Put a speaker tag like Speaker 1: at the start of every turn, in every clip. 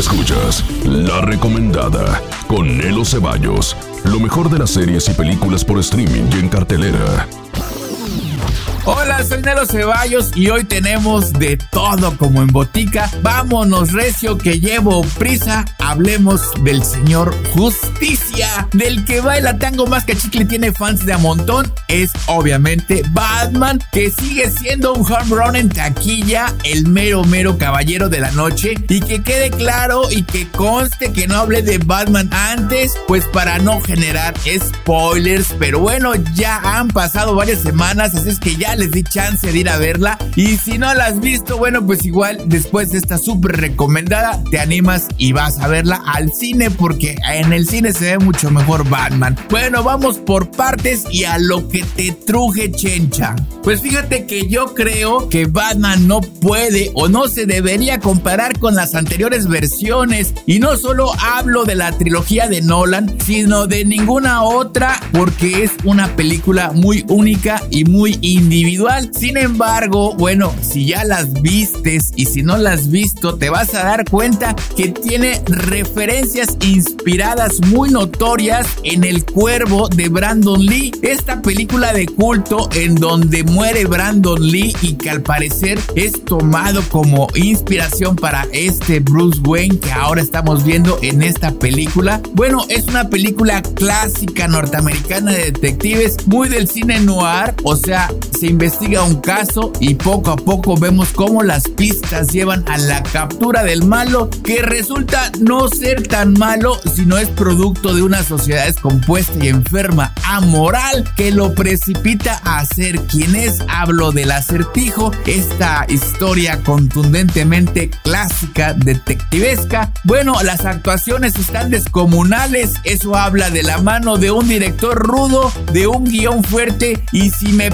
Speaker 1: escuchas La Recomendada con Nelo Ceballos. Lo mejor de las series y películas por streaming y en cartelera.
Speaker 2: Hola, soy Nelo Ceballos y hoy tenemos de todo como en botica. Vámonos, recio, que llevo prisa. Hablemos del señor Justicia, del que baila tango más que chicle tiene fans de a montón. Es obviamente Batman, que sigue siendo un home run en taquilla, el mero mero caballero de la noche. Y que quede claro y que conste que no hablé de Batman antes, pues para no generar spoilers. Pero bueno, ya han pasado varias semanas, así es que ya les di chance de ir a verla. Y si no la has visto, bueno, pues igual después de esta súper recomendada, te animas y vas a verla al cine porque en el cine se ve mucho mejor Batman. Bueno, vamos por partes y a lo que te truje chencha. Pues fíjate que yo creo que Batman no puede o no se debería comparar con las anteriores versiones. Y no solo hablo de la trilogía de Nolan, sino de ninguna otra porque es una película muy única y muy individual sin embargo, bueno, si ya las vistes y si no las visto, te vas a dar cuenta que tiene referencias inspiradas muy notorias en El Cuervo de Brandon Lee, esta película de culto en donde muere Brandon Lee y que al parecer es tomado como inspiración para este Bruce Wayne que ahora estamos viendo en esta película. Bueno, es una película clásica norteamericana de detectives, muy del cine noir, o sea, se investiga un caso y poco a poco vemos cómo las pistas llevan a la captura del malo que resulta no ser tan malo sino es producto de una sociedad descompuesta y enferma amoral que lo precipita a ser quien es. Hablo del acertijo, esta historia contundentemente clásica, detectivesca. Bueno, las actuaciones están descomunales, eso habla de la mano de un director rudo, de un guion fuerte y si me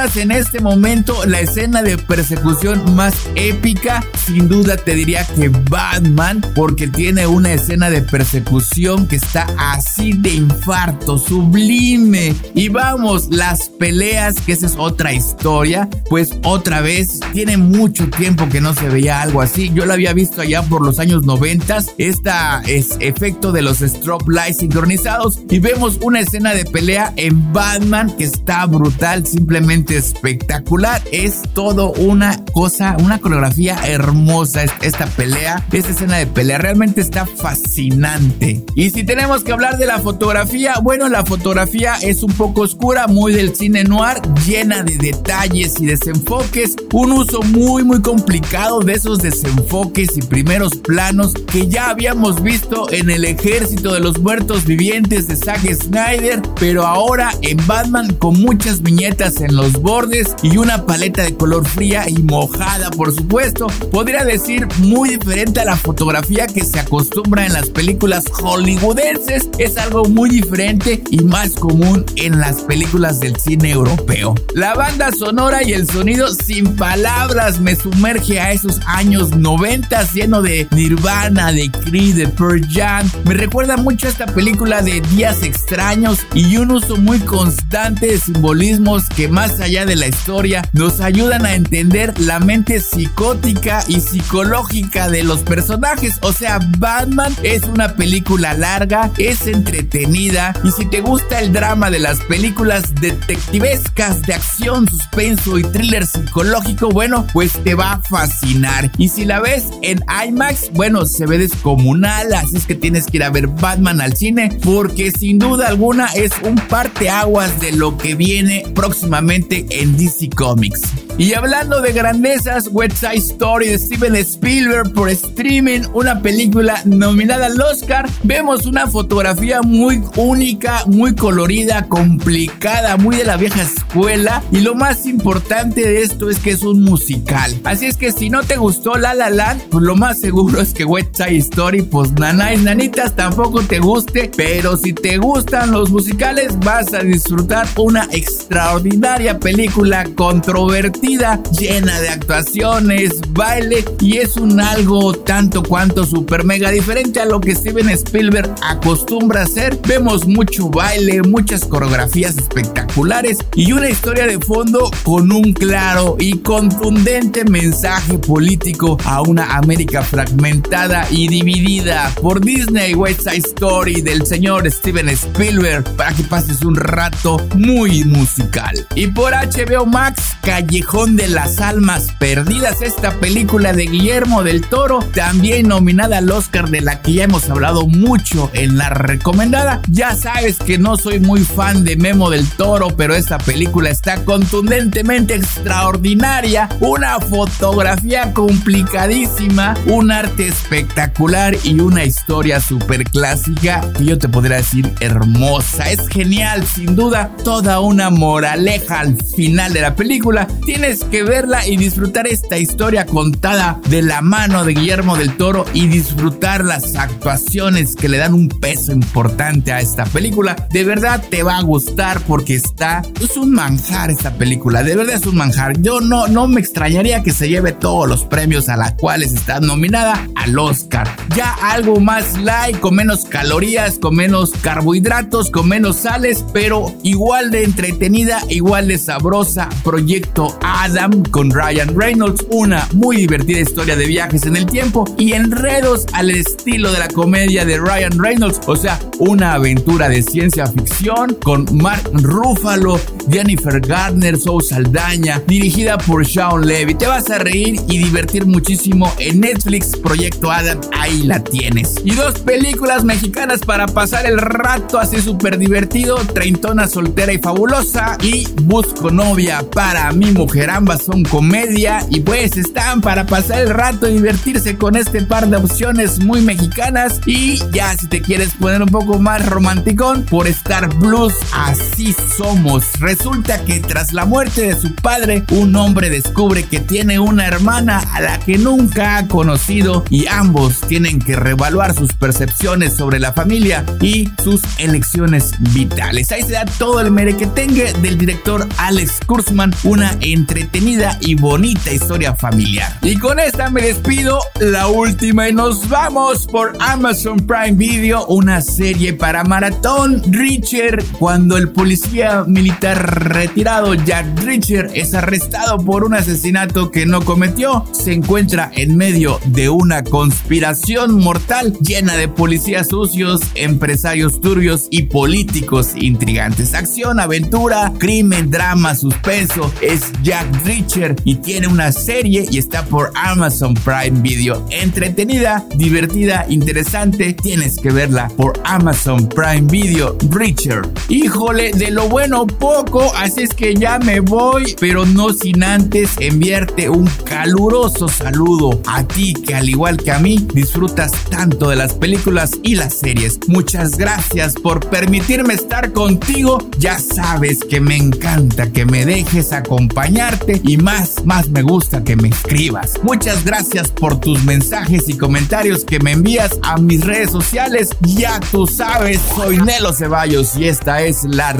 Speaker 2: en este momento la escena de persecución más épica, sin duda te diría que Batman, porque tiene una escena de persecución que está así de infarto, sublime. Y vamos, las peleas, que esa es otra historia, pues otra vez, tiene mucho tiempo que no se veía algo así. Yo lo había visto allá por los años 90, esta es efecto de los strobe lights sincronizados y vemos una escena de pelea en Batman que está brutal, simplemente espectacular. Es todo una cosa, una coreografía hermosa esta pelea, esta escena de pelea. Realmente está fascinante. Y si tenemos que hablar de la fotografía, bueno, la fotografía es un poco oscura, muy del cine noir, llena de detalles y desenfoques. Un uso muy, muy complicado de esos desenfoques y primeros planos que ya habíamos visto en el ejército de los muertos vivientes de Zack Snyder, pero ahora en Batman con muchas viñetas en los bordes y una paleta de color fría y mojada, por supuesto. Podría decir muy diferente a la fotografía que se acostumbra en las películas hollywoodenses. Es algo muy diferente y más común en las películas del cine europeo. La banda sonora y el sonido sin palabras me sumerge a esos años 90 lleno de Nirvana, de Creed, de Pearl Jam. Me recuerda mucho a esta película de Días Extraños y un uso muy constante de simbolismos que más allá de la historia nos ayudan a entender la mente psicótica y psicológica de los personajes. O sea, Batman es una película larga, es entretenida y si te gusta el drama de las películas detectivescas de acción, suspenso y thriller psicológico, bueno, pues te va a fascinar. Y si la ves en IMAX, bueno, se ve descomunal, así es que tienes que ir a ver Batman al cine porque sin duda alguna es un parteaguas de lo que viene próximamente en DC Comics. Y hablando de grandezas, West Side Story de Steven Spielberg por streaming, una película nominada al Oscar, vemos una fotografía muy única, muy colorida, complicada, muy de la vieja escuela. Y lo más importante de esto es que es un musical. Así es que si no te gustó La La Land, pues lo más seguro es que West Side Story, pues nanáis, nanitas, tampoco te guste. Pero si te gustan los musicales, vas a disfrutar una extraordinaria película controvertida, llena de actuaciones, baile y es un algo tanto cuanto super mega diferente a lo que Steven Spielberg acostumbra hacer. Vemos mucho baile, muchas coreografías espectaculares y una historia de fondo con un claro y contundente mensaje político a una América fragmentada y dividida por Disney West Side Story del señor Steven Spielberg para que pases un rato muy musical. Y por HBO Max, Callejón de las Almas Perdidas, esta película de Guillermo del Toro, también nominada al Oscar de la que ya hemos hablado mucho en la recomendada. Ya sabes que no soy muy fan de Memo del Toro, pero esta película está contundentemente extraordinaria, una fotografía complicadísima, un arte espectacular y una historia súper clásica que yo te podría decir hermosa. Es genial, sin duda, toda una moraleja al final de la película. Tienes que verla y disfrutar esta historia contada de la mano de Guillermo del Toro y disfrutar las actuaciones que le dan un peso importante a esta película. De verdad te va a gustar porque está, es un manjar esta película, de verdad es un manjar. Yo no, no me extrañaría que se lleve todos los premios a los cuales está nominada al Oscar. Ya algo más light, con menos calorías, con menos carbohidratos, con menos sales, pero igual de entretenida, igual de sabrosa. Proyecto Adam con Ryan Reynolds, una muy divertida historia de viajes en el tiempo y enredos al estilo de la comedia de Ryan Reynolds, o sea, una aventura de ciencia ficción con Mark Ruffalo, Jennifer Gardner, Zoe Saldaña, dirigida por Sean Levy. Te vas a reír y divertir muchísimo en Netflix, Proyecto Adam, ahí la tienes. Y dos películas mexicanas para pasar el rato así súper divertido, Treintona soltera y fabulosa y Busco novia para mi mujer, ambas son comedia y pues están para pasar el rato y divertirse con este par de opciones muy mexicanas y ya si te quieres poner un poco más romanticón por Star Blues, así somos. Resulta que tras la muerte de su padre, un hombre descubre que tiene una hermana a la que nunca ha conocido y ambos tienen que reevaluar sus percepciones sobre la familia y sus elecciones vitales. Ahí se da todo el merequetengue del director Alex Kurzman, una entretenida y bonita historia familiar. Y con esta me despido, la última y nos vamos por Amazon Prime Video, una serie para maratón. Richard, cuando el policía militar retirado Jack Richard es arrestado por un asesinato que no cometió, se encuentra en medio de una conspiración mortal llena de policías sucios, empresarios turbios y políticos intrigantes. Acción, aventura, crimen, drama, suspenso. Es Jack Richard y tiene una serie y está por Amazon Prime Video. Entretenida, divertida, interesante. Tienes que verla por Amazon Prime Video. Richard. Híjole, de lo bueno poco, así es que ya me voy, pero no sin antes enviarte un caluroso saludo a ti que al igual que a mí disfrutas tanto de las películas y las series. Muchas gracias por permitirme estar contigo. Ya sabes que me encanta que me dejes acompañarte y más, más me gusta que me escribas. Muchas gracias por tus mensajes y comentarios que me envías a mis redes sociales. Ya tú sabes, soy Nelo Ceballos y esta es la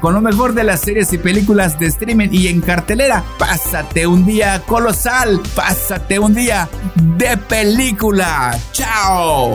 Speaker 2: con lo mejor de las series y películas de streaming y en cartelera. Pásate un día colosal, pásate un día de película. Chao.